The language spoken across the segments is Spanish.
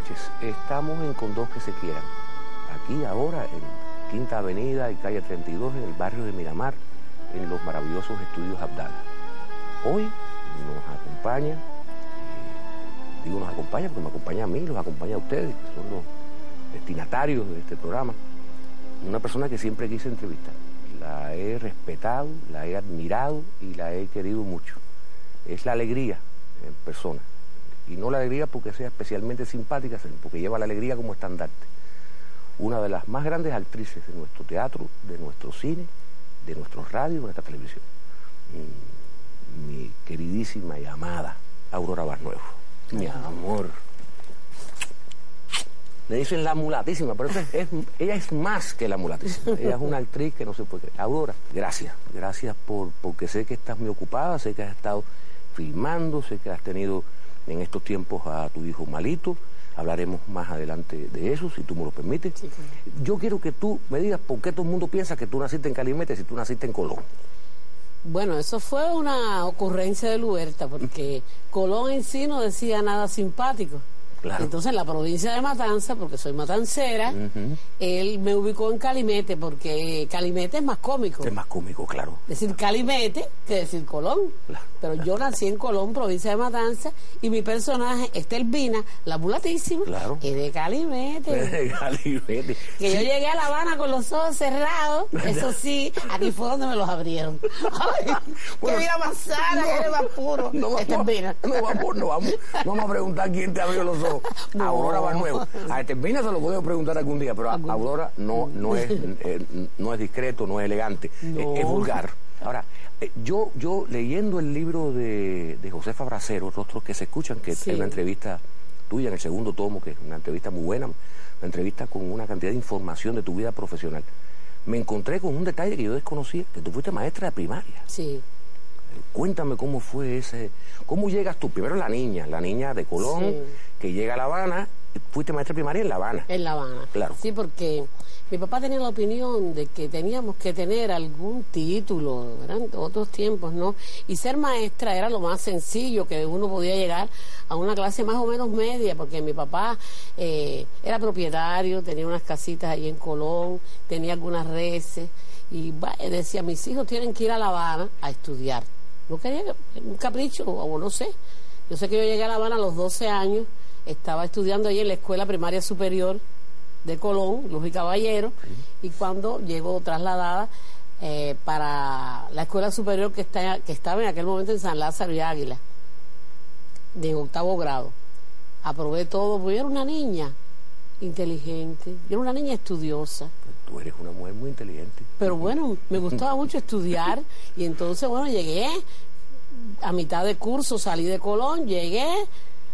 noches. Estamos en Con Dos que se quieran. Aquí ahora en Quinta Avenida y calle 32 en el barrio de Miramar, en los maravillosos estudios Abdala. Hoy nos acompaña, eh, digo nos acompaña porque me acompaña a mí, los acompaña a ustedes, que son los destinatarios de este programa, una persona que siempre quise entrevistar. La he respetado, la he admirado y la he querido mucho. Es la alegría en persona. Y no la alegría porque sea especialmente simpática, sino porque lleva la alegría como estandarte. Una de las más grandes actrices de nuestro teatro, de nuestro cine, de nuestro radio, de nuestra televisión. Mm, Mi queridísima y amada Aurora Barnuevo. Mi amor. Le dicen la mulatísima, pero es- es- ella es más que la mulatísima. Ella es una actriz que no se puede creer. Aurora, gracias. Gracias por, porque sé que estás muy ocupada, sé que has estado filmando, sé que has tenido en estos tiempos a tu hijo malito. Hablaremos más adelante de eso, si tú me lo permites. Yo quiero que tú me digas por qué todo el mundo piensa que tú naciste en Calimete si tú naciste en Colón. Bueno, eso fue una ocurrencia de Luberta, porque Colón en sí no decía nada simpático. Claro. Entonces, en la provincia de Matanza, porque soy matancera, él me ubicó en Calimete, porque Calimete es más cómico. Es más cómico, claro. Decir Calimete que decir Colón. Claro, Pero yo nací en Colón, provincia de Matanza, y mi personaje, Estelvina, la mulatísima, Claro. es de Calimete. Calimete. Que yo llegué a La Habana con los ojos cerrados, eso sí, aquí fue donde me los abrieron. Ay, Bueno, que vida más sana, que eres más puro. No Este vamos, es Vina. no vamos, no vamos, vamos a preguntar quién te abrió los ojos. No. Aurora Barnuevo. A Etermina se lo podemos preguntar algún día, pero a Aurora no, no, es, eh, no es discreto, no es elegante, No. es, es vulgar. Ahora, eh, yo, yo leyendo el libro de, de Josefa Bracero, Rostros que se escuchan, que Sí. es una entrevista tuya en el segundo tomo, que es una entrevista muy buena, una entrevista con una cantidad de información de tu vida profesional, me encontré con un detalle que yo desconocía, que tú fuiste maestra de primaria. Sí. Cuéntame cómo fue ese, cómo llegas tú, primero la niña, la niña de Colón, Sí. Que llega a La Habana, fuiste maestra primaria en La Habana. En La Habana. Claro. Sí, porque mi papá tenía la opinión de que teníamos que tener algún título, eran otros tiempos, ¿no? Y ser maestra era lo más sencillo, que uno podía llegar a una clase más o menos media, porque mi papá eh, era propietario, tenía unas casitas ahí en Colón, tenía algunas reses, y decía, mis hijos tienen que ir a La Habana a estudiar. No quería que- un capricho, o no sé. Yo sé que yo llegué a La Habana a los 12 años, estaba estudiando ahí en la escuela primaria superior de Colón, Luz y Caballero, y cuando llegó trasladada eh, para la escuela superior que, está, que estaba en aquel momento en San Lázaro y Águila, de octavo grado. Aprobé todo, porque yo era una niña inteligente, yo era una niña estudiosa. Pues tú eres una mujer muy inteligente. Pero bueno, me gustaba mucho estudiar y entonces, bueno, llegué a mitad de curso, salí de Colón, llegué,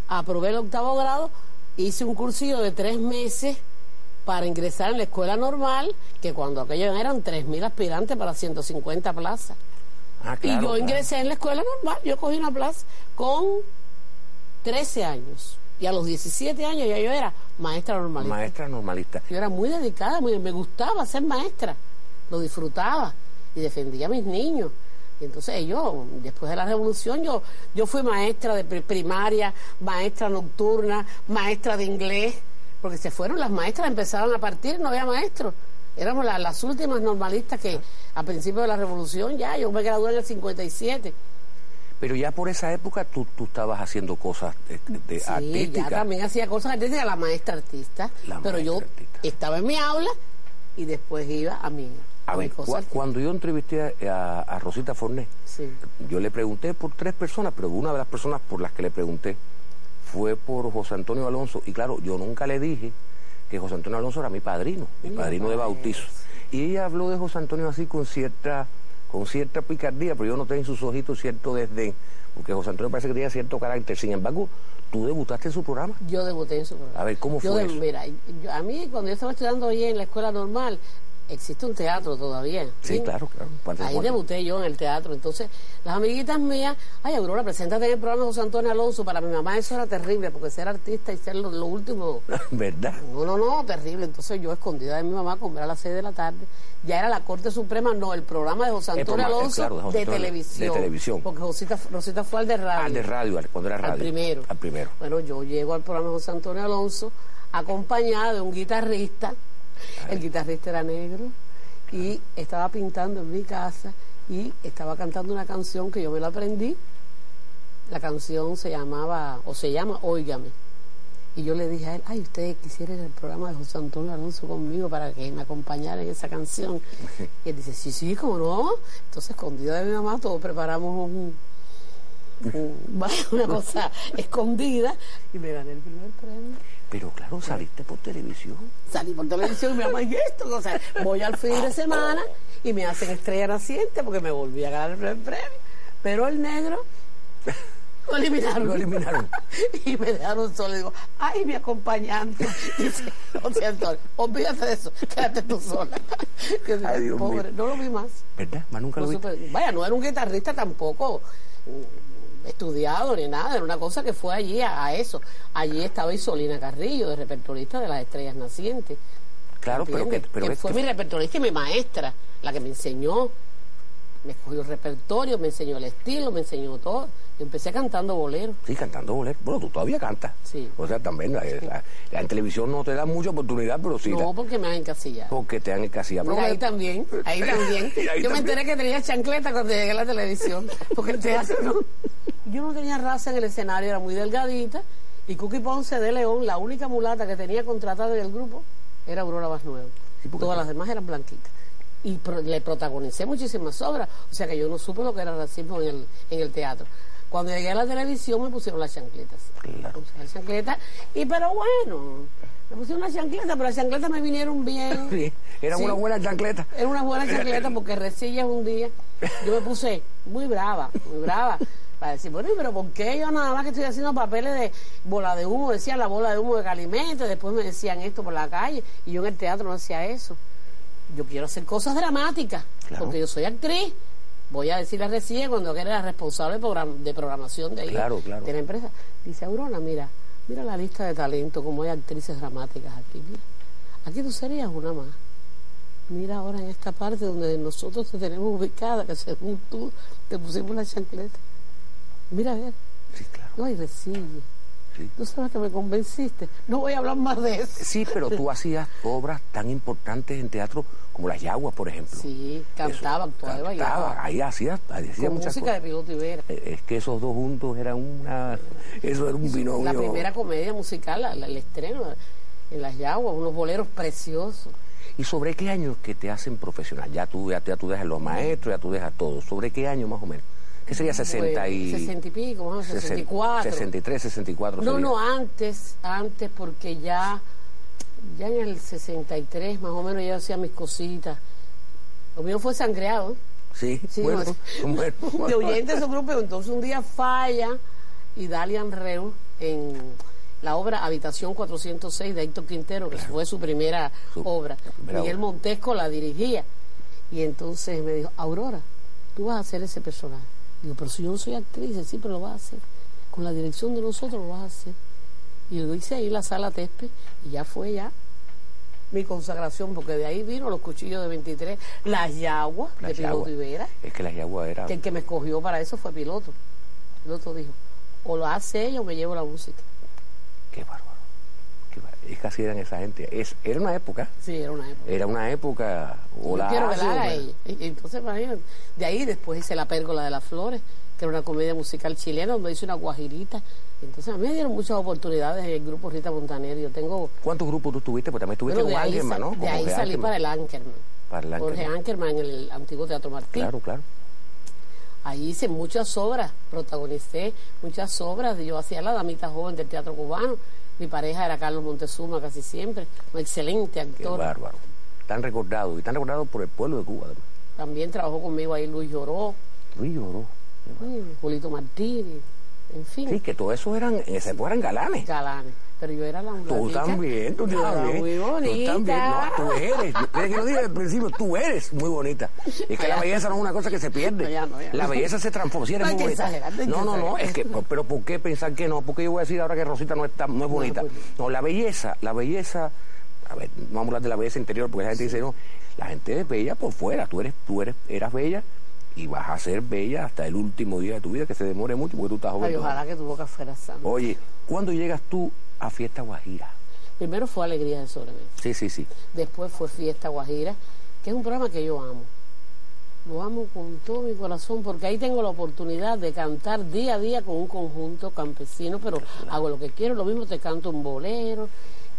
aprobé el octavo grado, hice un cursillo de tres meses para ingresar en la escuela normal, que cuando aquello eran 3.000 aspirantes para 150 plazas. Ah, y yo claro. ingresé en la escuela normal, yo cogí una plaza con 13 años. Y a los 17 años ya yo era maestra normalista. Maestra normalista. Yo era muy dedicada, muy, me gustaba ser maestra, lo disfrutaba y defendía a mis niños. Y entonces yo, después de la revolución, yo, yo fui maestra de pri- primaria, maestra nocturna, maestra de inglés, porque se fueron las maestras, empezaron a partir, no había maestros. Éramos la- las últimas normalistas que a principios de la revolución ya, yo me gradué en el 57. Pero ya por esa época tú, tú estabas haciendo cosas de, de Sí, artísticas. ya también hacía cosas artísticas, la maestra artista. La pero yo artista. estaba en mi aula y después iba a mi, A ver, cua- cuando yo entrevisté a, a Rosita Forné, Sí. yo le pregunté por tres personas, pero una de las personas por las que le pregunté fue por José Antonio Alonso. Y claro, yo nunca le dije que José Antonio Alonso era mi padrino, mi padrino de bautizo. Y ella habló de José Antonio así con cierta, con cierta picardía, pero yo noté en sus ojitos cierto desdén, porque José Antonio parece que tenía cierto carácter. Sin embargo, tú debutaste en su programa. Yo debuté en su programa. A ver, ¿cómo Yo fue de- eso? Mira, yo- a mí cuando yo estaba estudiando ahí en la escuela normal, existe un teatro todavía. Sí, claro, claro. Ahí debuté yo en el teatro. Entonces, las amiguitas mías, ay, Aurora, preséntate en el programa de José Antonio Alonso. Para mi mamá eso era terrible, porque ser artista y ser lo, lo último. ¿Verdad? No, no, no, terrible. Entonces yo escondida de mi mamá, comer a las 6 de la tarde. Ya era la Corte Suprema, no, el programa de José El Antonio eh, Alonso claro, de José de, Antonio, televisión. de televisión. Porque Rosita, Rosita fue al de radio. Al de radio, al- cuando era radio. Al primero. Al primero. Bueno, yo llego al programa de José Antonio Alonso acompañada de un guitarrista. El guitarrista era negro y estaba pintando en mi casa y estaba cantando una canción que yo me la aprendí. La canción se llamaba, o se llama Óigame. Y yo le dije a él, ay, usted quisiera ir al programa de José Antonio Alonso conmigo para que me acompañara en esa canción. Y él dice, sí, sí, cómo no. Entonces, escondida de mi mamá, todos preparamos un, un- una cosa escondida y me gané el primer premio. Pero claro, saliste por televisión. Salí por televisión y mi mamá, ¿y esto? O sea, voy al fin de semana y me hacen estrella naciente porque me volví a ganar el premio. Pero el negro lo eliminaron. Lo eliminaron. Y me dejaron solo. Y digo, ay, mi acompañante. Dice, o sea, Antonio, olvídate de eso, quédate tú sola. Que digo, Ay, Dios pobre, mío. no lo vi más. ¿Verdad? Más nunca No lo supe- vaya, no era un guitarrista tampoco estudiado ni nada, era una cosa que fue allí a, a eso. Allí estaba Isolina Carrillo, de repertorista de las estrellas nacientes. Claro, pero que, pero que fue mi repertorista y mi maestra, la que me enseñó, me escogió el repertorio, me enseñó el estilo, me enseñó todo. Yo empecé cantando bolero. Sí, cantando bolero. Bueno, tú todavía cantas. Sí. O sea, también la, la- la- en televisión no te da mucha oportunidad, pero sí. no, la- porque me han encasillado. porque te dan encasillado. Mira, ahí también, ahí también. Ahí Yo me enteré que tenía chancleta cuando llegué a la televisión, porque el teatro no. Yo no tenía raza en el escenario, era muy delgadita, y Cookie Ponce de León, la única mulata que tenía contratada en el grupo, era Aurora Nuevo. Sí, porque Todas las demás eran blanquitas. Y pro- le protagonicé muchísimas obras, o sea que yo no supe lo que era racismo en el, en el teatro. Cuando llegué a la televisión me pusieron las chancletas. Claro. Las chancletas, y pero bueno, me pusieron las chancletas, pero las chancletas me vinieron bien. Sí, eran Sí. una buena chancleta. Era una buena chancleta porque resillas un día. Yo me puse muy brava, muy brava. Para decir, bueno, pero ¿por qué yo nada más que estoy haciendo papeles de bola de humo? Decían la bola de humo de Calimete, después me decían esto por la calle, y yo en el teatro no hacía eso. Yo quiero hacer cosas dramáticas, Claro. porque yo soy actriz. Voy a decirle a Resilla cuando era la responsable de program- de programación de, Claro, claro. de la empresa. Dice, Aurora, mira, mira la lista de talento, como hay actrices dramáticas aquí. Mira, aquí tú serías una más. Mira ahora en esta parte donde nosotros te tenemos ubicada, que según tú te pusimos la chancleta. Mira a ver, Sí, claro. no hay resille. Sí. Tú sabes que me convenciste. No voy a hablar más de eso. Sí, pero tú hacías obras tan importantes en teatro como Las Yaguas, por ejemplo. Sí, cantaba, actuaba, Cantaba, bailaba. ahí hacías, ahí hacías Con muchas música de cosas. Ibera. Eh, Es que esos dos juntos eran una... Eso era un binomio. La primera comedia musical, la- la- el estreno en Las Yaguas, unos boleros preciosos. ¿Y sobre qué años que te hacen profesional? Ya tú, ya, ya tú dejas los maestros, ya tú dejas todo. ¿Sobre qué año más o menos? ¿Qué sería 60 y... Bueno, 60 y pico, más o menos, 64. 63, 64 No, sería. no, antes, antes, porque ya, ya en el 63 más o menos ya hacía mis cositas. Lo mío fue sangreado. ¿eh? Sí, Sí, no, bueno. de oyente de su grupo, entonces un día falla y Dalian Reu en la obra Habitación 406 de Héctor Quintero, que fue su primera Su obra. primera Miguel obra. Montesco la dirigía. Y entonces me dijo, Aurora, tú vas a hacer ese personaje. Digo, pero si yo no soy actriz, pero lo vas a hacer. Con la dirección de nosotros lo vas a hacer. Y lo hice ahí en la sala Tespe y ya fue ya mi consagración, porque de ahí vino los cuchillos de 23, las yaguas de Piloto. Ibera Es que Las Yaguas era... que el que me escogió para eso fue piloto. Piloto dijo, o lo hace ella o me llevo la música. Qué bárbaro. Es así eran esa gente. Es, era una época, Sí, era una época. era una época... O Yo quiero haga me- ella. Entonces, imagínate, de ahí después hice La Pérgola de las Flores, que era una comedia musical chilena donde hice una guajirita. Entonces a mí me dieron muchas oportunidades en el grupo Rita Montaner. Yo tengo... ¿Cuántos grupos tú tuviste? Pues también estuviste bueno, de con sa- ¿no? de Con ahí Jorge salí para el Ankerman. Para el Jorge Ankerman. Ankerman en el antiguo Teatro Martín. Claro, claro. Ahí hice muchas obras, protagonicé muchas obras. Yo hacía la damita joven del teatro cubano. Mi pareja era Carlos Montezuma casi siempre, un excelente Qué actor. bárbaro. Tan recordado. Y tan recordado por el pueblo de Cuba, además. También trabajó conmigo ahí Luis Lloró, Luis lloró. mm, Julito Martínez, en fin, Sí, que todos esos eran, en esa época eran galanes. galanes. Pero yo era la Tú también, tú también. muy bonita. Tú también. No, tú eres. Desde que lo dije al principio, tú eres muy bonita. Es que la belleza no es una cosa que se pierde. ya no, ya la no. belleza se transforma. Si eres No muy bonita. no no, no, no. Es que, pero ¿por qué pensar que no? Porque yo voy a decir ahora que Rosita no, está, no es bonita. No, la belleza, la belleza. A ver, vamos a hablar de la belleza interior porque la gente dice, no, la gente es bella por fuera. Tú eres, tú eres, eras bella y vas a ser bella hasta el último día de tu vida, que se demore mucho porque tú estás joven. Ay, ojalá que tu boca fuera sana. Oye, ¿cuándo llegas tú a Fiesta Guajira? Primero fue Alegría de Sobremesa. Sí, sí, sí. Después fue Fiesta Guajira, que es un programa que yo amo. Lo amo con todo mi corazón porque ahí tengo la oportunidad de cantar día a día con un conjunto campesino, pero hago lo que quiero, lo mismo te canto un bolero,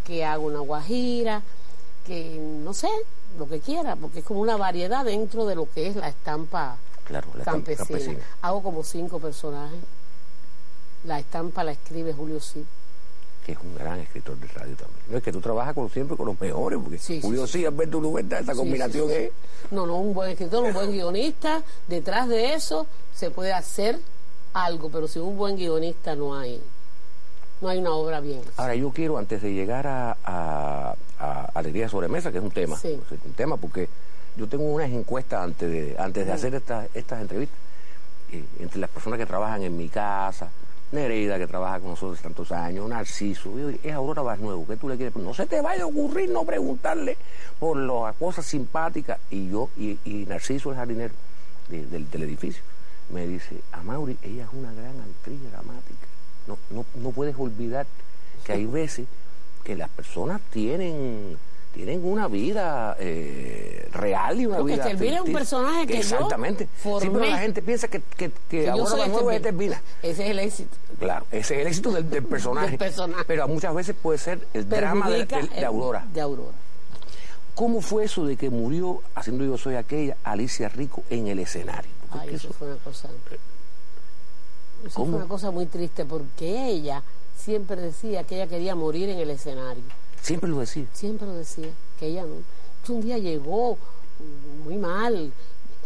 que hago una guajira, que no sé, lo que quiera, porque es como una variedad dentro de lo que es la estampa Claro, la estampa campesina. campesina. Hago como cinco personajes. La estampa la escribe Julio Cid. Que es un gran escritor de radio también. No es que tú trabajas con, siempre con los mejores, porque Sí, Julio sí, Alberto Sí, combinación sí, sí. es... No, no, un buen escritor, un buen guionista, detrás de eso se puede hacer algo, pero sin un buen guionista no hay, no hay una obra bien. Ahora, yo quiero, antes de llegar a, a, a Alegría Sobremesa, que es un tema, Sí. es un tema porque yo tengo unas encuestas antes de, antes de hacer estas, estas entrevistas, eh, entre las personas que trabajan en mi casa, Nereida, que trabaja con nosotros tantos años, Narciso, es Aurora Nuevo, ¿qué tú le quieres? No se te vaya a ocurrir no preguntarle por las cosas simpáticas, y yo, y, y Narciso, el jardinero de- del, del edificio, me dice, a Mauri, ella es una gran actriz dramática, no, no, no puedes olvidar que hay veces que las personas tienen tienen una vida eh, real y una Porque vida es un personaje que yo exactamente formé. sí, pero la gente piensa que, que, que, Que yo Banuevo es. Ese es el éxito. Claro, ese es el éxito del, del personaje. Del personaje. Pero muchas veces puede ser el drama de, el- Aurora. De Aurora. ¿Cómo fue eso de que murió, haciendo Yo Soy Aquella, Alicia Rico en el escenario? Ay, eso- eso fue una cosa. Eso ¿Cómo? fue una cosa muy triste porque ella siempre decía que ella quería morir en el escenario. Siempre lo decía. Siempre lo decía, que ella no. Entonces, un día llegó muy mal.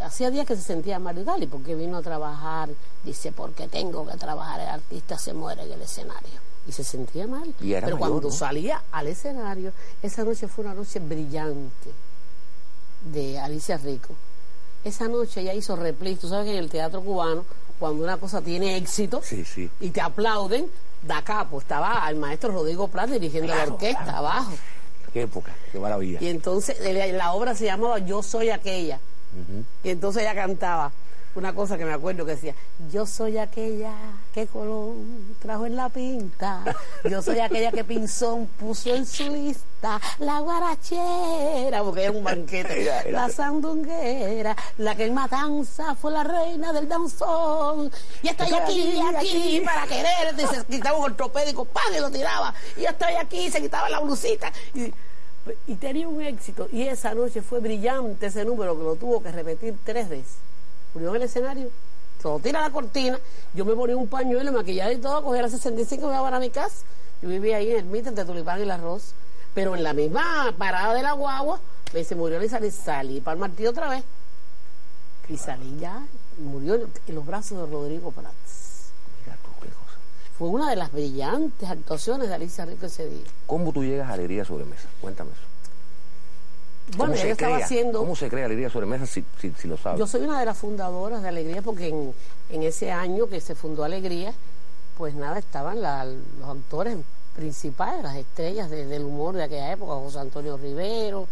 Hacía días que se sentía mal. Y porque vino a trabajar. Dice, porque tengo que trabajar. El artista se muere en el escenario. Y se sentía mal. Y era Pero mayor, cuando ¿no? salía al escenario, esa noche fue una noche brillante de Alicia Rico. Esa noche ella hizo replies. Tú sabes que en el teatro cubano, cuando una cosa tiene éxito Sí, sí. y te aplauden, da capo. Estaba el maestro Rodrigo Prat dirigiendo la orquesta claro. abajo. Qué época, qué maravilla. Y entonces la obra se llamaba Yo soy aquella. Y entonces ella cantaba una cosa que me acuerdo que decía, yo soy aquella que Colón trajo en la pinta, yo soy aquella que Pinzón puso en su lista, la guarachera, porque era un banquete, Era- era- la sandunguera, la que en Matanza fue la reina del danzón, y estoy aquí, aquí, para quererte, y se quitaba un ortopédico, ¡pam! y lo tiraba, y estoy aquí, y se quitaba la blusita, y, y tenía un éxito, y esa noche fue brillante ese número que lo tuvo que repetir tres veces. Murió en el escenario, lo tira la cortina, yo me ponía un pañuelo, maquillada y todo, a las 65 y me iba para mi casa. Yo vivía ahí en el Mita, entre Tulipán y el Arroz. Pero en la misma parada de la guagua, me dice, murió y salí, salí para el martillo otra vez. Y salí ya, y murió en, los brazos de Rodrigo Prats. Mira tú, qué cosa. Fue una de las brillantes actuaciones de Alicia Rico ese día. ¿Cómo tú llegas a Alegría Sobremesa? Cuéntame eso. Bueno, ¿Cómo yo estaba crea? haciendo... ¿Cómo se crea Alegría Sobremesa si, si, si lo sabes? Yo soy una de las fundadoras de Alegría porque en, en ese año que se fundó Alegría, pues nada, estaban la- los actores principales, las estrellas de- del humor de aquella época, José Antonio Rivero,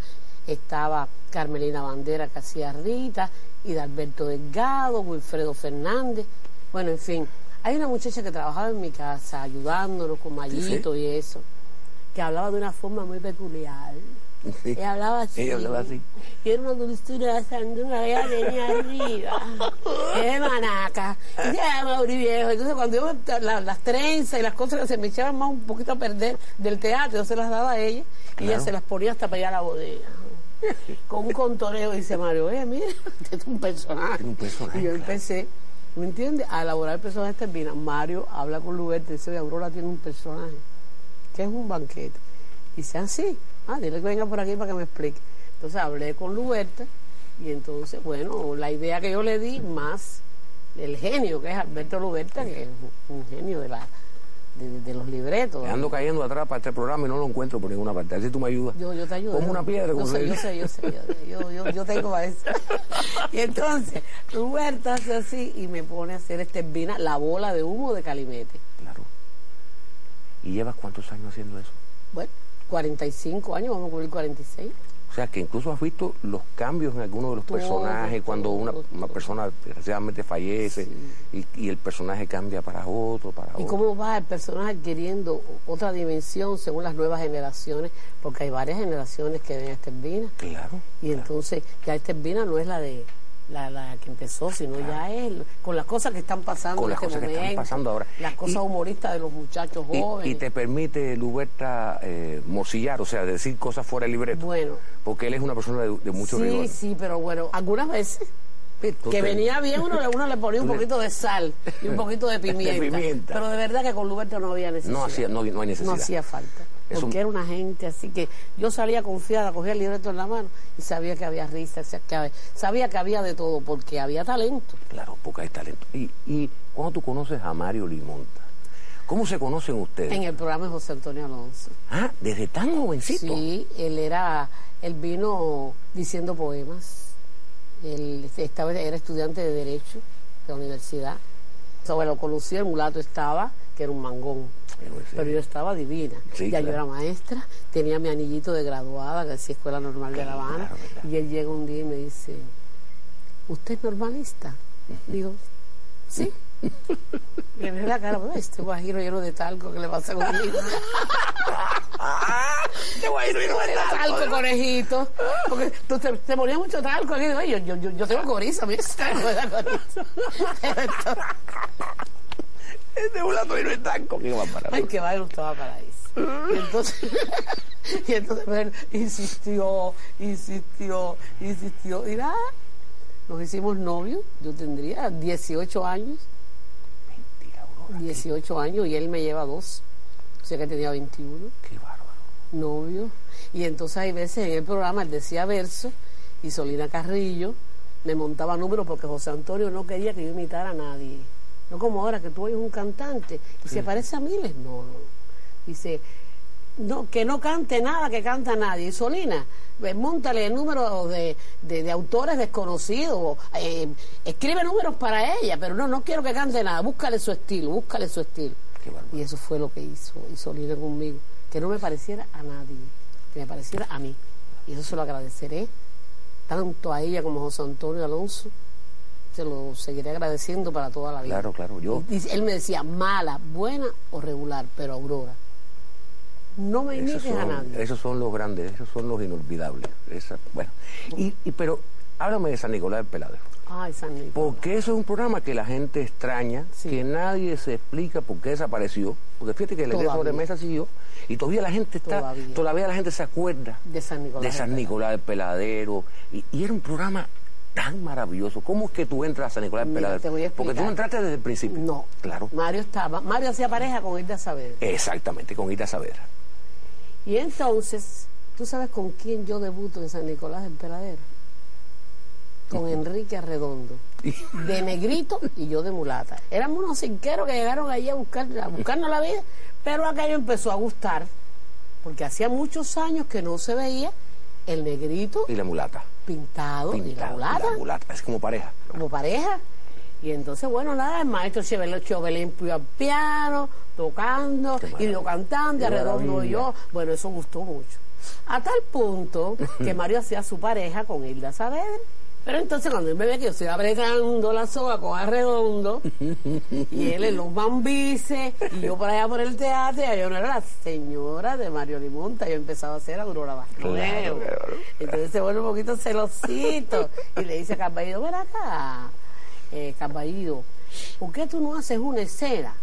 estaba Carmelina Bandera que hacía Rita, y de Alberto Delgado, Wilfredo Fernández, bueno, en fin. Hay una muchacha que trabajaba en mi casa ayudándonos con Mayito y eso, que hablaba de una forma muy peculiar. Sí. Ella hablaba así. Ella hablaba así. Y era una dulzura de sanduna que ella tenía arriba. Es manaca. Y se llama Mauri Viejo. Entonces, cuando yo la- las trenzas y las cosas que se me echaban más un poquito a perder del teatro, yo se las daba a ella. Y ella se las ponía hasta para allá a la bodega. Con un contoreo. Dice Mario, oye, mira, este es un personaje. Un personaje, Y yo claro. empecé, ¿me entiendes? A elaborar el personaje termina. Mario habla con Luberto y dice, Aurora tiene un personaje que es un banquete. Y dice, ah, sí, ah, dile que venga por aquí para que me explique. Entonces hablé con Luberta y entonces, bueno, la idea que yo le di más el genio que es Alberto Luberta, que es un, genio de la, de, los libretos. Me ando cayendo atrás para este programa y no lo encuentro por ninguna parte. A ver si tú me ayudas. Yo, yo te ayudo. Como una piedra. Yo sé, yo sé, yo sé, yo, yo, yo, tengo eso. y entonces, Roberto hace así y me pone a hacer este vina, la bola de humo de Calimete. Claro. ¿Y llevas cuántos años haciendo eso? Bueno, 45 años, vamos a cubrir 46. O sea, que incluso has visto los cambios en algunos de los personajes, cuando una, una persona desgraciadamente fallece y, el personaje cambia para otro, para ¿Y cómo va el personaje adquiriendo otra dimensión según las nuevas generaciones? Porque hay varias generaciones que ven a Estevina. Claro. Y entonces, ya Estevina no es la de la, la que empezó, sino ya es con las cosas que están pasando con las este cosas momento, que están pasando ahora. las cosas humoristas de los muchachos jóvenes. Y, te permite, Luberta, eh, morcillar, o sea, decir cosas fuera del libreto. Bueno. Porque él es una persona de, mucho rigor. Sí, sí, pero bueno, algunas veces que venía bien, uno, uno le ponía un poquito de sal y un poquito de pimienta, Pero de verdad que con Luberta no había necesidad. No, hacía, no, no hay necesidad. No hacía falta porque era una gente así que yo salía confiada, cogía el libreto en la mano y sabía que había risa, sabía que había de todo, porque había talento. Claro, porque hay talento. Y, y cuando tú conoces a Mario Limonta, ¿cómo se conocen ustedes? En el programa de José Antonio Alonso. Ah, desde tan jovencito. Sí, él era, él vino diciendo poemas. Él estaba, era estudiante de Derecho de la universidad. Sobre lo conocí, el mulato estaba, que era un mangón pero yo estaba divina. ya yo era maestra, tenía mi anillito de graduada, que decía Escuela Normal de La Habana, y él llega un día y me dice, ¿usted es normalista? Digo, sí. Y me ve la cara, este guajiro lleno de talco, ¿qué le pasa conmigo? este guajiro lleno de talco. talco, conejito. Porque tú te, te ponías mucho talco aquí. Yo, yo, yo, yo tengo coriza, mira, tengo coriza. Este mulato vino en tanco que va para Ay, que va gustaba paraíso. Y entonces, y entonces bueno, insistió, insistió, insistió. Y nada, nos hicimos novios. Yo tendría 18 años. Mentira, Aurora. 18 años y él me lleva dos. O sea que tenía 21. Qué bárbaro. Novio. Y entonces hay veces en el programa él decía verso y Solina Carrillo me montaba números porque José Antonio no quería que yo imitara a nadie. No como ahora que tú oyes un cantante y se parece a miles. No, no. Dice, no, que no cante nada que canta nadie. Solina, montale números de, de, autores desconocidos, eh, escribe números para ella, pero no, no quiero que cante nada, búscale su estilo, búscale su estilo. y eso fue lo que hizo, y Solina conmigo, que no me pareciera a nadie, que me pareciera a mí. Y eso se lo agradeceré tanto a ella como a José Antonio Alonso se lo seguiré agradeciendo para toda la vida. Claro, claro, yo. él me decía, mala, buena o regular, pero Aurora. No me imites a nadie. Esos son los grandes, esos son los inolvidables. bueno, y, pero háblame de San Nicolás del Peladero. Ay, San Nicolás. Porque eso es un programa que la gente extraña, que nadie se explica por qué desapareció. Porque fíjate que la idea sobremesa siguió y todavía la gente está, todavía, la gente se acuerda de San Nicolás, de San Nicolás del Peladero. y, era un programa tan maravilloso. ¿Cómo es que tú entras a San Nicolás de Peladero? Porque tú no entraste desde el principio. No. Claro. Mario estaba, Mario hacía pareja con Ida Saavedra. Exactamente, con Ida Saavedra. Y entonces, ¿tú sabes con quién yo debuto en San Nicolás del Peladero? Con Enrique Arredondo. De negrito y yo de mulata. Éramos unos cinqueros que llegaron allí a, buscar, a buscarnos la vida, pero aquello empezó a gustar, porque hacía muchos años que no se veía el negrito. Y la mulata pintado, y la mulata. es como pareja. Como pareja. Y entonces, bueno, nada, el maestro Chobelín al piano, tocando, y yo cantando, y Arredondo yo. Bueno, eso gustó mucho. A tal punto que Mario hacía su pareja con Hilda Saavedra. Pero entonces cuando él me ve que yo estoy apretando la soga con Arredondo, y él en los bambices, y yo por allá por el teatro, y yo no era la señora de Mario Limonta, yo empezaba a hacer Aurora Bastoneo. Entonces se vuelve un poquito celosito, y le dice a Caballido, ven acá, eh, Caballido, ¿por qué tú no haces una escena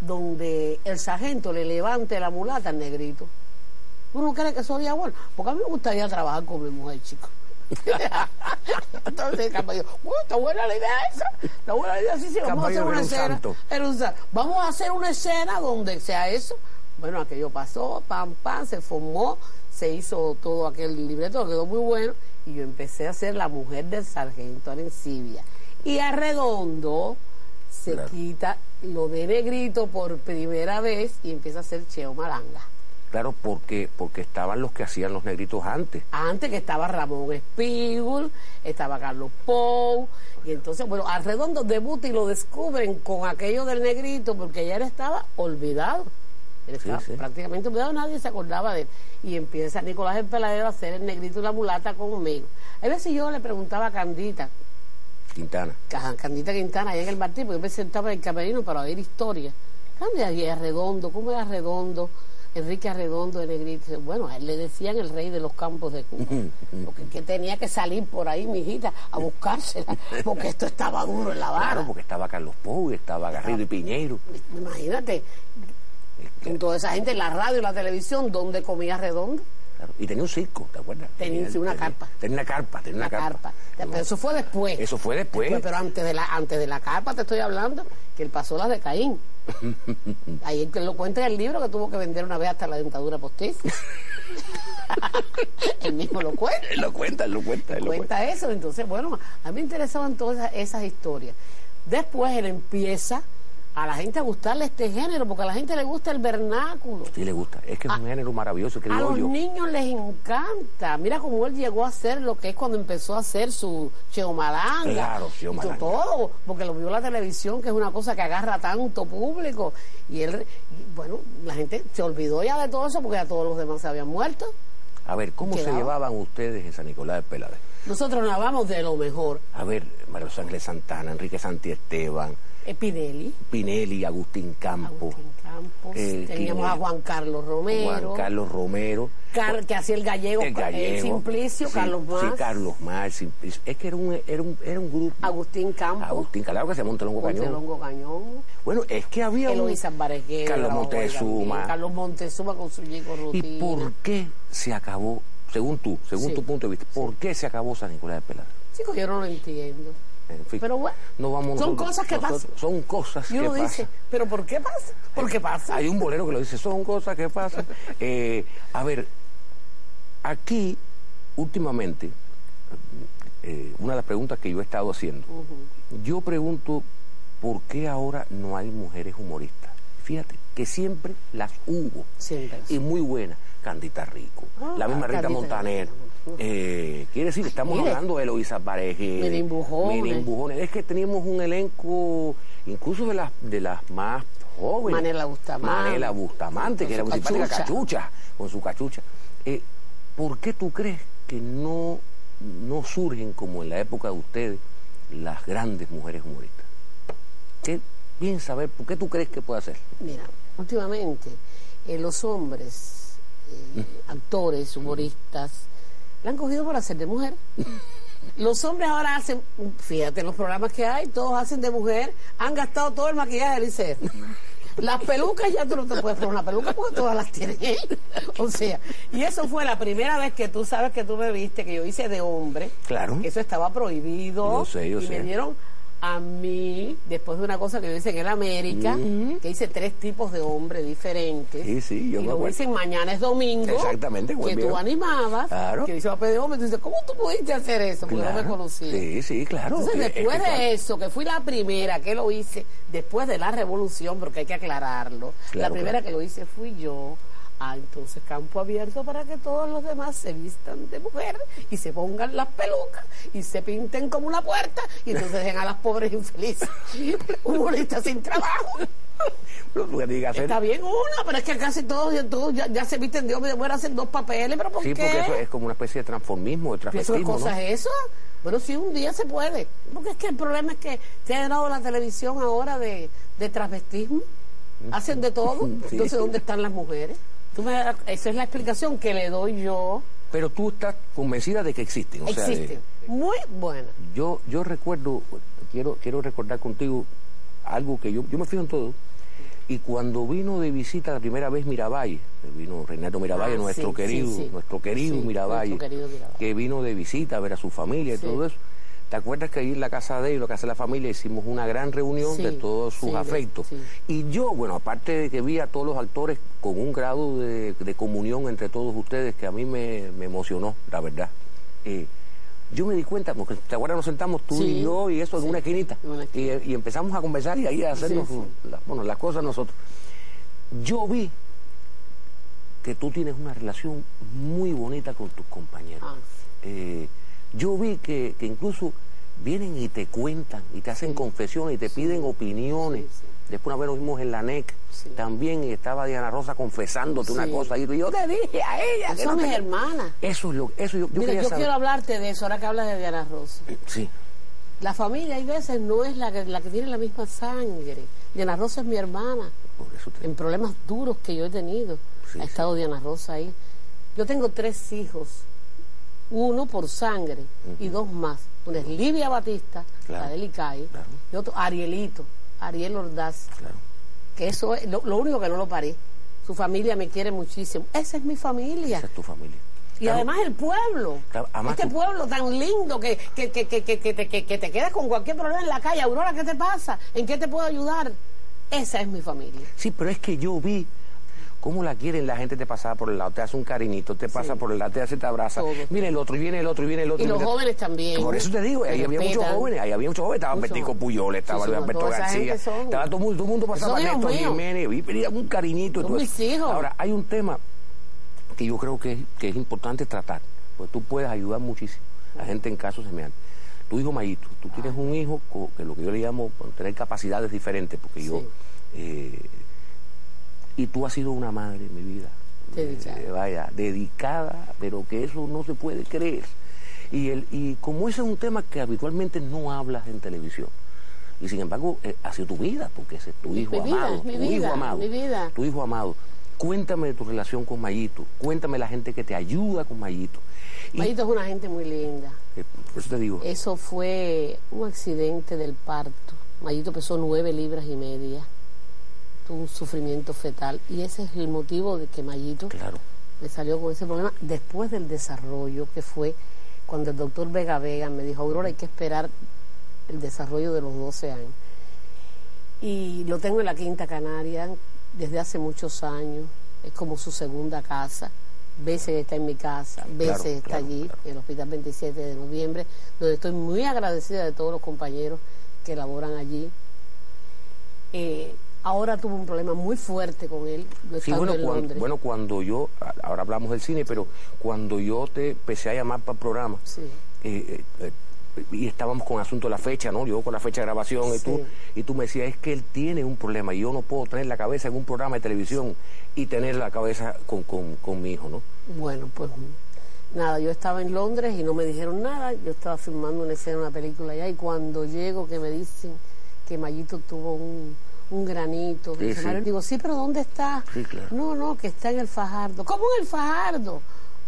donde el sargento le levante la mulata al negrito? ¿Tú no crees que eso sería bueno? Porque a mí me gustaría trabajar con mi mujer, chico. Entonces Campayo, está buena la idea esa, está buena la idea, sí, sí, vamos a hacer una escena. Vamos a hacer una escena donde sea eso. Bueno, aquello pasó, pam, pam, se formó, se hizo todo aquel libreto, quedó muy bueno, y yo empecé a ser la mujer del sargento Arencibia. Y Arredondo se quita lo de negrito por primera vez y empieza a ser Cheo Malanga. Claro, porque, porque estaban los que hacían los negritos antes. Antes que estaba Ramón Espígul, estaba Carlos Pou, y entonces, bueno, Arredondo debuta y lo descubren con aquello del negrito, porque ya él estaba olvidado. Él estaba prácticamente olvidado, nadie se acordaba de él. Y empieza Nicolás el Peladero a hacer el negrito y la mulata conmigo. A veces yo le preguntaba a Candita, Quintana. Candita Quintana, allá en el Martín, porque yo me sentaba en el camerino para oír historia. Candida, y Arredondo, ¿cómo era Arredondo? Enrique Arredondo de Negrito. Bueno, a él le decían el rey de los campos de Cuba. Porque que tenía que salir por ahí, mi hijita, a buscársela. Porque esto estaba duro en la vara. Claro, porque estaba Carlos Pou, estaba Garrido y Piñeiro. Imagínate, con toda esa gente en la radio y la televisión, donde comía Redondo. Y tenía un circo, ¿te acuerdas? Tenía, una carpa. Tenía una carpa, tenía una, carpa. Pero eso fue después. Eso fue después. Pero antes de la antes de la carpa te estoy hablando que él pasó la de Caín. Ahí él lo cuenta en el libro que tuvo que vender una vez hasta la dentadura postiza. él mismo lo cuenta. Él lo cuenta, él lo cuenta. Él cuenta eso. Entonces, bueno, a mí me interesaban todas esas historias. Después él empieza a la gente a gustarle este género, porque a la gente le gusta el vernáculo. Sí, le gusta. Es que es un género maravilloso. Que a los niños les encanta. Mira cómo él llegó a hacer lo que es cuando empezó a hacer su cheomalanga. Claro, cheomalanga. Todo, porque lo vio la televisión, que es una cosa que agarra tanto público. Y él, bueno, la gente se olvidó ya de todo eso porque ya todos los demás se habían muerto. A ver, ¿cómo se llevaban ustedes en San Nicolás de Pelade? Nosotros vamos de lo mejor. A ver, María Ángeles Santana, Enrique Santi Esteban, Pinelli. Pinelli, Agustín Campos. Agustín Campos. Eh, teníamos a Juan Carlos Romero. Juan Carlos Romero. que hacía el gallego, el, gallego, Simplicio, Carlos Más. Sí, Carlos Más, Simplicio. Es que era un, era un, era un grupo. Agustín Campos. Agustín, claro que se Montelongo Cañón. Montelongo Cañón. Bueno, es que había Eloísa un... Carlos Montezuma. Carlos Montezuma con su Chico Rutina. ¿Y por qué se acabó, según tú, según tu punto de vista, por qué se acabó San Nicolás de Pelar? Chicos, yo no lo entiendo. Pero bueno, son cosas que pasan. Son cosas y uno dice, ¿pero por qué pasa? ¿Por qué pasa? Hay un bolero que lo dice, son cosas que pasan. Eh, a ver, aquí, últimamente, eh, una de las preguntas que yo he estado haciendo, yo pregunto, ¿por qué ahora no hay mujeres humoristas? Fíjate, que siempre las hubo. Siempre. Y muy buenas. Candita Rico, ah, la misma Rita Montaner. Eh, quiere decir, estamos hablando de Eloisa Pareje. Es que teníamos un elenco, incluso de las, de las más jóvenes. Manela Bustamante. Manela Bustamante, que era muy simpática, cachucha, con su cachucha. Eh, ¿Por qué tú crees que no, no surgen como en la época de ustedes las grandes mujeres humoristas? ¿Qué piensa ver? ¿Por qué tú crees que puede hacer? Mira, últimamente eh, los hombres, eh, actores, humoristas, la han cogido por hacer de mujer. Los hombres ahora hacen, fíjate, los programas que hay, todos hacen de mujer, han gastado todo el maquillaje del ICER. Las pelucas ya tú no te puedes poner una peluca porque todas las tienen O sea, y eso fue la primera vez que tú sabes que tú me viste, que yo hice de hombre. Claro. Eso estaba prohibido. Yo sé, yo y sé. me dieron a mí, después de una cosa que yo hice en el América, que hice tres tipos de hombres diferentes. Sí, sí, yo y me lo hice en Mañana es Domingo. Exactamente, Que tú animabas. Claro. Que hice papel de hombre. Tú dices, ¿cómo tú pudiste hacer eso? Porque no me conocía. Sí, sí, claro. Entonces, después de eso, que fui la primera que lo hice, después de la revolución, porque hay que aclararlo, la primera que lo hice fui yo Ah, entonces campo abierto para que todos los demás se vistan de mujer y se pongan las pelucas y se pinten como una puerta y entonces dejen a las pobres infelices, humoristas sin trabajo. Está bien una, pero es que casi todos, todos ya, se visten de hombre y de mujer, hacen dos papeles, pero ¿por sí, qué? porque eso es como una especie de transformismo, de transvestismo, ¿Qué cosa es eso? Bueno, sí, un día se puede. Porque es que el problema es que se ha dado la televisión ahora de, de transvestismo. Hacen de todo. Entonces, ¿dónde están las mujeres? Esa es la explicación que le doy yo. Pero tú estás convencida de que existen. existen. Muy buena. Yo, yo recuerdo, quiero, quiero recordar contigo algo que yo, yo me fijo en todo. Y cuando vino de visita la primera vez Miravalle, vino Renato Miravalle, ah, nuestro, querido, nuestro querido Miravalle, que vino de visita a ver a su familia y todo eso ¿Te acuerdas que ahí en la casa de en la casa de la familia, hicimos una gran reunión de todos sus afectos? Y yo, bueno, aparte de que vi a todos los actores con un grado de, comunión entre todos ustedes que a mí me, emocionó, la verdad. Eh, yo me di cuenta, porque te acuerdas, nos sentamos tú y yo y eso en una esquinita. Y, empezamos a conversar y ahí a hacernos bueno, las cosas nosotros. Yo vi que tú tienes una relación muy bonita con tus compañeros. Ah, eh, yo vi que, que, incluso vienen y te cuentan y te hacen confesiones y te piden opiniones. Después una vez nos vimos en la NEC también y estaba Diana Rosa confesándote una cosa y yo te dije a ella. Que Son mis hermanas. Eso es lo eso yo, yo Mira, yo quiero hablarte de eso ahora que hablas de Diana Rosa. Eh, sí. La familia hay veces no es la que, la que tiene la misma sangre. Diana Rosa es mi hermana. En problemas duros que yo he tenido ha estado Diana Rosa ahí. Yo tengo tres hijos, uno por sangre y dos más. Una es Livia Batista, la de Licay, y otro Arielito, Ariel Ordaz. Que eso es lo, único que no lo paré. Su familia me quiere muchísimo. Esa es mi familia. Esa es tu familia. Y además el pueblo, este pueblo tan lindo que, que, que, que, que, te, que te quedas con cualquier problema en la calle. Aurora, ¿qué te pasa? ¿En qué te puedo ayudar? Esa es mi familia. Sí, pero es que yo vi ¿Cómo la quieren? La gente te pasa por el lado, te hace un cariñito, te pasa por el lado, te hace, te abraza. Viene el otro, y viene el otro, y viene el otro. Y los jóvenes también. Por eso te digo, ahí había muchos jóvenes, ahí había muchos jóvenes. Estaba Betico Puyol, estaba Luis Alberto García. Estaba todo, el mundo pasaba Néstor Jiménez, y pedía un cariñito. Y todo mis hijos. Ahora, hay un tema que yo creo que, que es importante tratar, porque tú puedes ayudar muchísimo a gente en casos semejantes tu hijo Mayito, tú tienes un hijo que lo que yo le llamo tener capacidades diferentes, porque yo eh, y tú has sido una madre en mi vida. Dedicada. Eh, vaya, dedicada, pero que eso no se puede creer. Y, el, y como ese es un tema que habitualmente no hablas en televisión, y sin embargo eh, ha sido tu vida, porque ese es tu hijo amado, tu hijo amado, tu hijo amado. Cuéntame de tu relación con Mayito, cuéntame la gente que te ayuda con Mayito. Mayito es una gente muy linda. Eh, por eso te digo. Eso fue un accidente del parto. Mayito pesó nueve libras y media un sufrimiento fetal y ese es el motivo de que Mayito claro. le salió con ese problema después del desarrollo que fue cuando el doctor Vega Vega me dijo, Aurora, hay que esperar el desarrollo de los 12 años. Y lo tengo en la Quinta Canaria desde hace muchos años, es como su segunda casa. Veces está en mi casa, veces está allí, en el Hospital 27 de Noviembre, donde estoy muy agradecida de todos los compañeros que laboran allí. Eh, ahora tuvo un problema muy fuerte con él. Sí, bueno, cuando, bueno, cuando yo, ahora hablamos del cine, pero cuando yo te empecé a llamar para el programa, eh, eh, y estábamos con asunto de la fecha, ¿no? Yo con la fecha de grabación y tú y tú me decías, es que él tiene un problema y yo no puedo tener la cabeza en un programa de televisión y tener la cabeza con, con, con mi hijo, ¿no? Bueno, pues nada, yo estaba en Londres y no me dijeron nada, yo estaba filmando una escena, una película allá y cuando llego que me dicen que Mayito tuvo un un granito. Digo, sí, pero ¿dónde está? No, no, que está en el Fajardo. ¿Cómo en el Fajardo?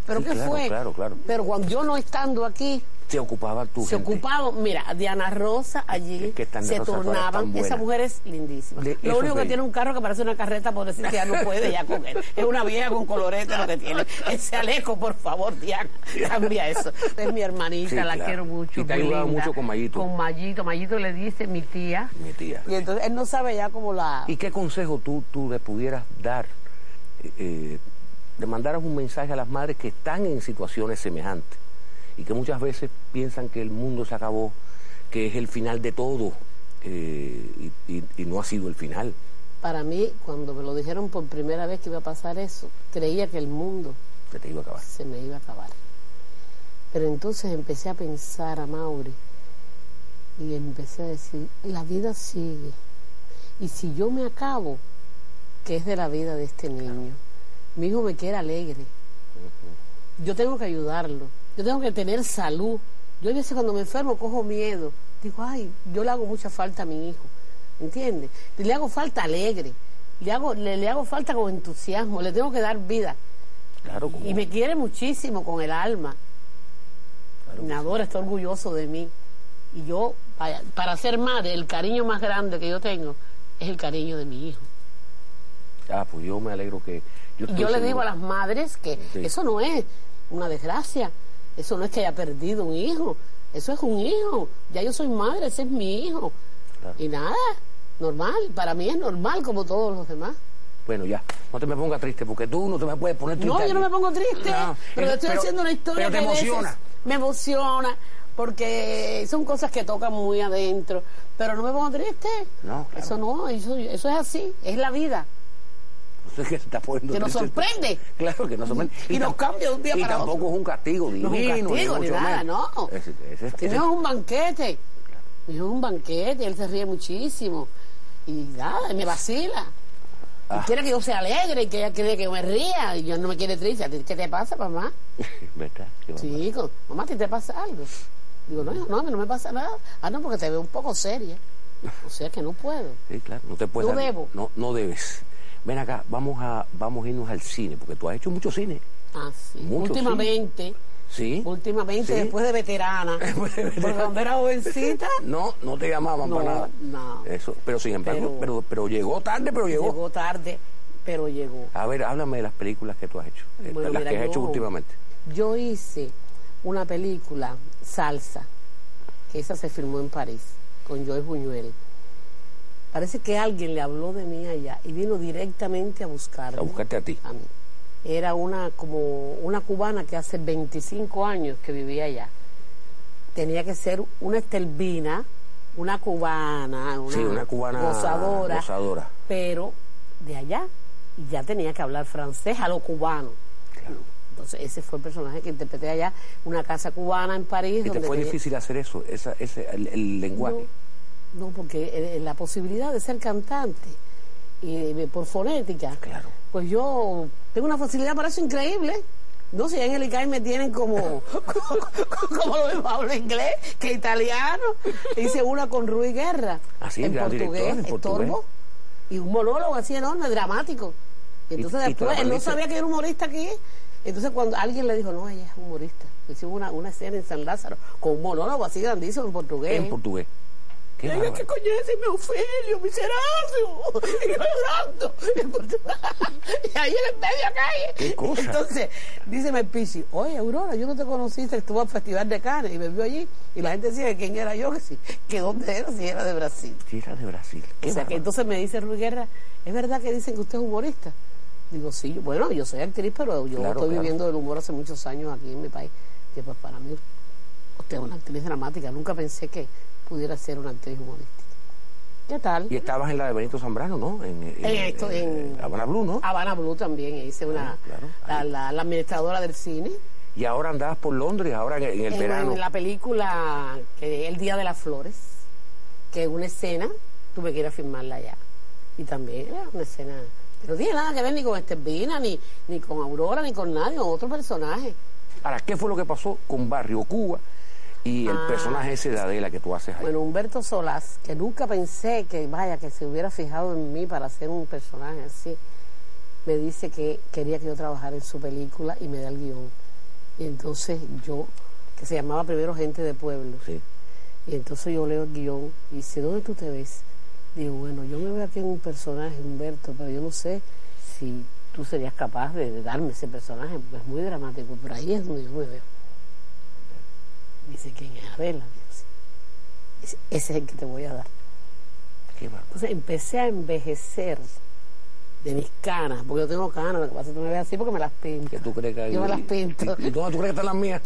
¿Pero qué fue? Claro, claro. Pero cuando yo no estando aquí, se ocupaba tu Se ocupaba, mira, Diana Rosa allí se turnaban. Esa mujer es lindísima. lo único que tiene un carro que parece una carreta, por decir que ya no puede ya con él. Es una vieja con colorete lo que tiene. Ese Alejo, por favor, Diana, cambia eso. Es mi hermanita, la quiero mucho. Y te ha ayudado mucho con Mayito. Con Mayito. Mayito le dice mi tía. Mi tía. Y entonces él no sabe ya cómo la... ¿Y qué consejo tú, tú le pudieras dar? Eh, eh, le mandaras un mensaje a las madres que están en situaciones semejantes y que muchas veces piensan que el mundo se acabó, que es el final de todo eh, y, no ha sido el final. Para mí, cuando me lo dijeron por primera vez que iba a pasar eso, creía que el mundo se te iba a acabar. Se me iba a acabar. Pero entonces empecé a pensar a Mauri y empecé a decir, la vida sigue. Y si yo me acabo, ¿qué es de la vida de este niño? Mi hijo me quiere alegre. Yo tengo que ayudarlo yo tengo que tener salud. Yo a veces cuando me enfermo cojo miedo. Digo, ay, yo le hago mucha falta a mi hijo. ¿Entiendes? Le hago falta alegre. Le hago, le, hago falta con entusiasmo. Le tengo que dar vida. Claro, Y me quiere muchísimo con el alma. me adora, está orgulloso de mí. Y yo, para ser madre, el cariño más grande que yo tengo es el cariño de mi hijo. Ah, pues yo me alegro que... Yo, yo le digo a las madres que eso no es una desgracia. Eso no es que haya perdido un hijo, eso es un hijo. Ya yo soy madre, ese es mi hijo. Y nada, normal, para mí es normal como todos los demás. Bueno, ya, no te me pongas triste, porque tú no te me puedes poner triste. No, yo no me pongo triste, pero le estoy haciendo una historia pero te emociona. me emociona, porque son cosas que tocan muy adentro, pero no me pongo triste. No, claro. Eso no, eso, eso es así, es la vida. Que se está poniendo Que nos sorprende. Claro que nos sorprende. Y nos tam- cambia de un día y para tampoco otro. es un castigo divino. No es un castigo ni nada, menos. no. Es un banquete. Es un banquete, él se ríe muchísimo. Y nada, y me vacila. Y Ah. quiere que yo sea alegre y que ella quiere que yo me ría. Y yo no me quiere triste. ¿A ti ¿Qué te pasa, mamá? ¿Verdad? Chico, mamá, ¿a ti te pasa algo? Digo, no, hijo, no, a mí no me pasa nada. Ah, no, porque te veo un poco seria. O sea que no puedo. Sí, claro, no te puedes No dar- debo. No, no debes. Ven acá, vamos a, vamos a irnos al cine, porque tú has hecho mucho cine. Ah, sí. Mucho, últimamente, ¿Sí? últimamente, Sí. después de veterana. Porque cuando era jovencita, No, no te llamaban No, para nada. no. Eso, pero sin embargo, pero, Pero- pero, llegó tarde, pero llegó. llegó tarde, pero llegó. A ver, háblame de las películas que tú has hecho, eh, Bueno, las mira, que has hecho últimamente. Yo hice una película, Salsa, que esa se filmó en París, con Joy Buñuel. Parece que alguien le habló de mí allá y vino directamente a buscarme. A buscarte a ti. a mí. Era una como una cubana que hace 25 años que vivía allá. Tenía que ser una estelvina, una cubana, una, sí, una cubana gozadora, gozadora. pero de allá y ya tenía que hablar francés a lo cubano. Claro. Entonces ese fue el personaje que interpreté allá, una casa cubana en París. ¿Y te donde fue tenía- difícil hacer eso, esa, ese, el, el lenguaje? No, no, porque eh, la posibilidad de ser cantante y eh, por fonética, Claro. pues yo tengo una facilidad para eso increíble. No sé, en el ICAI me tienen como, como, como lo mismo hablo inglés que italiano. Hice una con Rui Guerra Ah, sí, en portugués, director, en portugués. estorbo, y un monólogo así enorme, dramático. Y entonces ¿Y- y tú después, él no sabía que era humorista aquí. Entonces cuando alguien le dijo, no, ella es humorista, hicimos una, una escena en San Lázaro con un monólogo así grandísimo en portugués. En portugués. Qué Ella que coño es ese, mi Ofelio, mi Serafio, y yo llorando. y ahí en el medio calle. Qué cosa. Entonces, dice Melpici, oye, Aurora, yo no te conociste, estuvo al Festival de Cannes y me vio allí. Y la gente decía que quién era yo, que sí, que dónde era, si era de Brasil. Sí, era de Brasil. Qué O sea, que bárbaro. entonces me dice Ruy Guerra, ¿es verdad que dicen que usted es humorista? Digo, sí, yo- bueno, yo soy actriz, pero yo Claro, estoy claro. viviendo del humor hace muchos años aquí en mi país. Que pues para mí, usted es una actriz dramática. Nunca pensé que pudiera ser una actriz humorística. ¿Qué tal? Y estabas en la de Benito Zambrano, ¿no? En, en, En esto, en- Habana Blue, ¿no? Habana Blue también, hice una, Claro, claro. la, la- la administradora del cine. Y ahora andabas por Londres, ahora en, el verano. en la película que El Día de las Flores, que es una escena, tuve que ir a filmarla allá. Y también era una escena. No tiene nada que ver ni con Estevina, ni, ni con Aurora, ni con nadie, con otro personaje. Ahora, ¿qué fue lo que pasó con Barrio Cuba y el Ah. personaje ese de Adela que tú haces ahí? Bueno, Humberto Solás, que nunca pensé que, vaya, que se hubiera fijado en mí para hacer un personaje así, me dice que quería que yo trabajara en su película y me da el guion. Y entonces yo, que se llamaba primero Gente de Pueblo, Sí. y entonces yo leo el guion y dice, ¿dónde tú te ves? Digo, bueno, yo me veo aquí en un personaje, Humberto, pero yo no sé si tú serías capaz de, de darme ese personaje, porque es muy dramático, pero ahí es donde yo me veo. Dice, ¿quién es Adela? Dice, ese es el que te voy a dar. Qué. Entonces empecé a envejecer de mis canas, porque yo tengo canas, lo que pasa es que tú me ves así porque me las pinto. ¿Qué tú crees que hay? Yo me las pinto. ¿Y, y dónde tú crees que están las mías?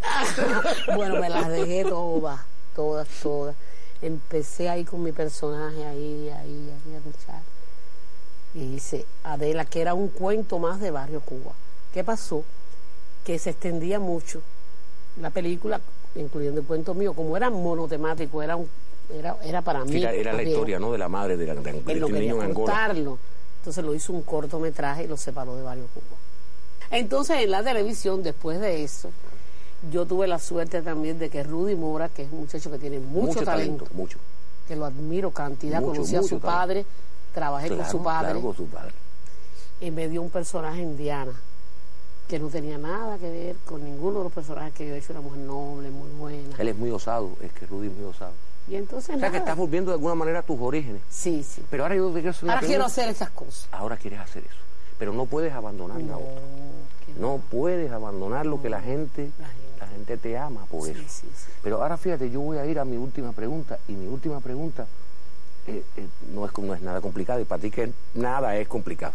bueno, me las dejé todas, todas, todas. Empecé ahí con mi personaje, ahí, ahí, ahí a luchar. Y dice Adela, que era un cuento más de Barrio Cuba. ¿Qué pasó? Que se extendía mucho la película, incluyendo el cuento mío, como era monotemático, era un, era, era para mí. Era, era la historia, ¿no? De la madre de, la, de, de Él lo quería niño en Angola. Entonces lo hizo un cortometraje y lo separó de Barrio Cuba. Entonces en la televisión, después de eso, yo tuve la suerte también de que Rudy Mora, que es un muchacho que tiene mucho, talento, Mucho. que lo admiro cantidad, Mucho, conocí a su talento. padre, trabajé con su padre Claro, con su padre. y me dio un personaje en Diana que no tenía nada que ver con ninguno de los personajes que yo he hecho, una mujer noble, muy buena. Él es muy osado, es que Rudy es muy osado. Y entonces O sea, que estás volviendo de alguna manera a tus orígenes. Sí, sí. Pero ahora yo te quiero hacer una Ahora quiero pregunta. hacer esas cosas. Ahora quieres hacer eso. Pero no puedes abandonar la otra. No puedes abandonar lo que la gente, La gente. la gente te ama por Sí, eso. sí, sí. Pero ahora fíjate, yo voy a ir a mi última pregunta y mi última pregunta eh, eh, no, es, no es nada complicada y para ti que nada es complicado.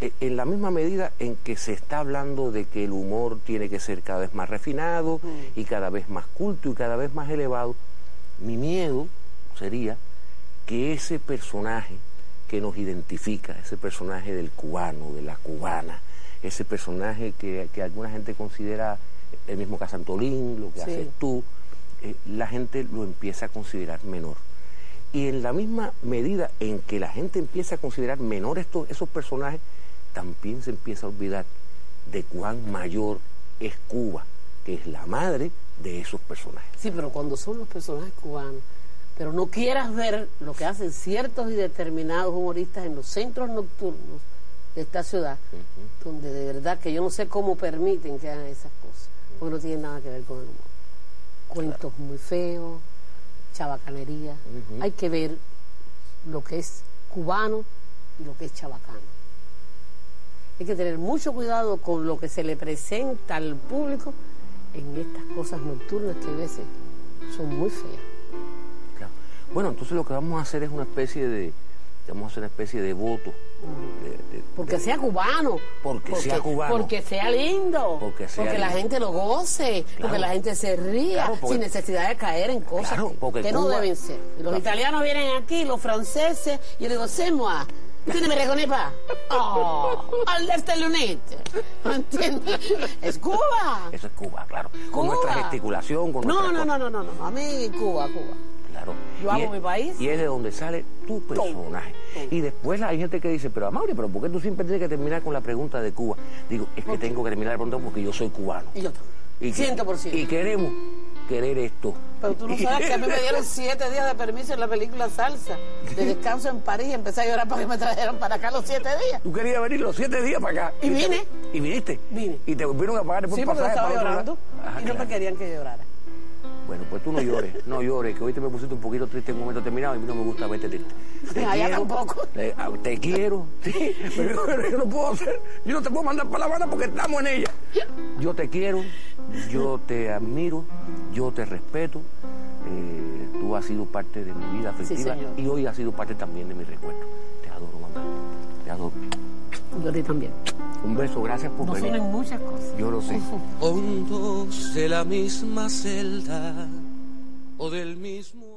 Eh, en la misma medida en que se está hablando de que el humor tiene que ser cada vez más refinado y cada vez más culto y cada vez más elevado, mi miedo sería que ese personaje que nos identifica, ese personaje del cubano, de la cubana, ese personaje que, alguna gente considera el mismo Casantolín, lo que haces tú, eh, la gente lo empieza a considerar menor. Y en la misma medida en que la gente empieza a considerar menor estos, esos personajes, también se empieza a olvidar de cuán mayor es Cuba, que es la madre de esos personajes. Sí, pero cuando son los personajes cubanos, pero no quieras ver lo que hacen ciertos y determinados humoristas en los centros nocturnos de esta ciudad, donde de verdad que yo no sé cómo permiten que hagan esas cosas, porque no tienen nada que ver con el humor. Cuentos muy feos, chabacanería. Hay que ver lo que es cubano y lo que es chabacano. Hay que tener mucho cuidado con lo que se le presenta al público en estas cosas nocturnas que a veces son muy feas. Bueno, entonces lo que vamos a hacer es una especie de, vamos a hacer una especie de voto. porque sea cubano. Porque, sea cubano. Porque sea lindo. Porque, la gente lo goce. Porque la gente se ría sin necesidad de caer en cosas que, no deben ser. los italianos vienen aquí, los franceses, y yo digo, c'est moi. ¿Tú me reconoces pas? Oh, al este lunete. ¿No entiendes? Es Cuba. Eso es Cuba, claro. Con nuestra gesticulación, con no, no, no, no, no, no. A mí Cuba, Cuba. Yo amo mi país. Y es de donde sale tu personaje. Y después hay gente que dice, pero Amaury, ¿pero por qué tú siempre tienes que terminar con la pregunta de Cuba? Digo, es que tengo que terminar la pregunta porque yo soy cubano. Y yo también. 100%. Y queremos querer esto. Pero tú no sabes que a mí me dieron siete días de permiso en la película Salsa, de descanso en París, y empecé a llorar para que me trajeran para acá los siete días. ¿Tú querías venir los siete días para acá? Y, vine. ¿Y viniste? Vine. ¿Y te volvieron a pagar después sí, porque estaba llorando y no me querían que llorara. Bueno, pues tú no llores, no llores, que hoy te me pusiste un poquito triste en un momento terminado y a mí no me gusta verte triste. Te quiero, tampoco. Ah, te, quiero, sí, pero yo, no puedo hacer, yo no te puedo mandar para La Habana porque estamos en ella. Yo te quiero, yo te admiro, yo te respeto. Eh, tú has sido parte de mi vida afectiva y hoy has sido parte también de mi recuerdo. Te adoro, mamá. Te adoro. Yo a ti también. Un beso, gracias por venir. Nos muchas cosas. Yo lo sé. Hondos de la misma celda o del mismo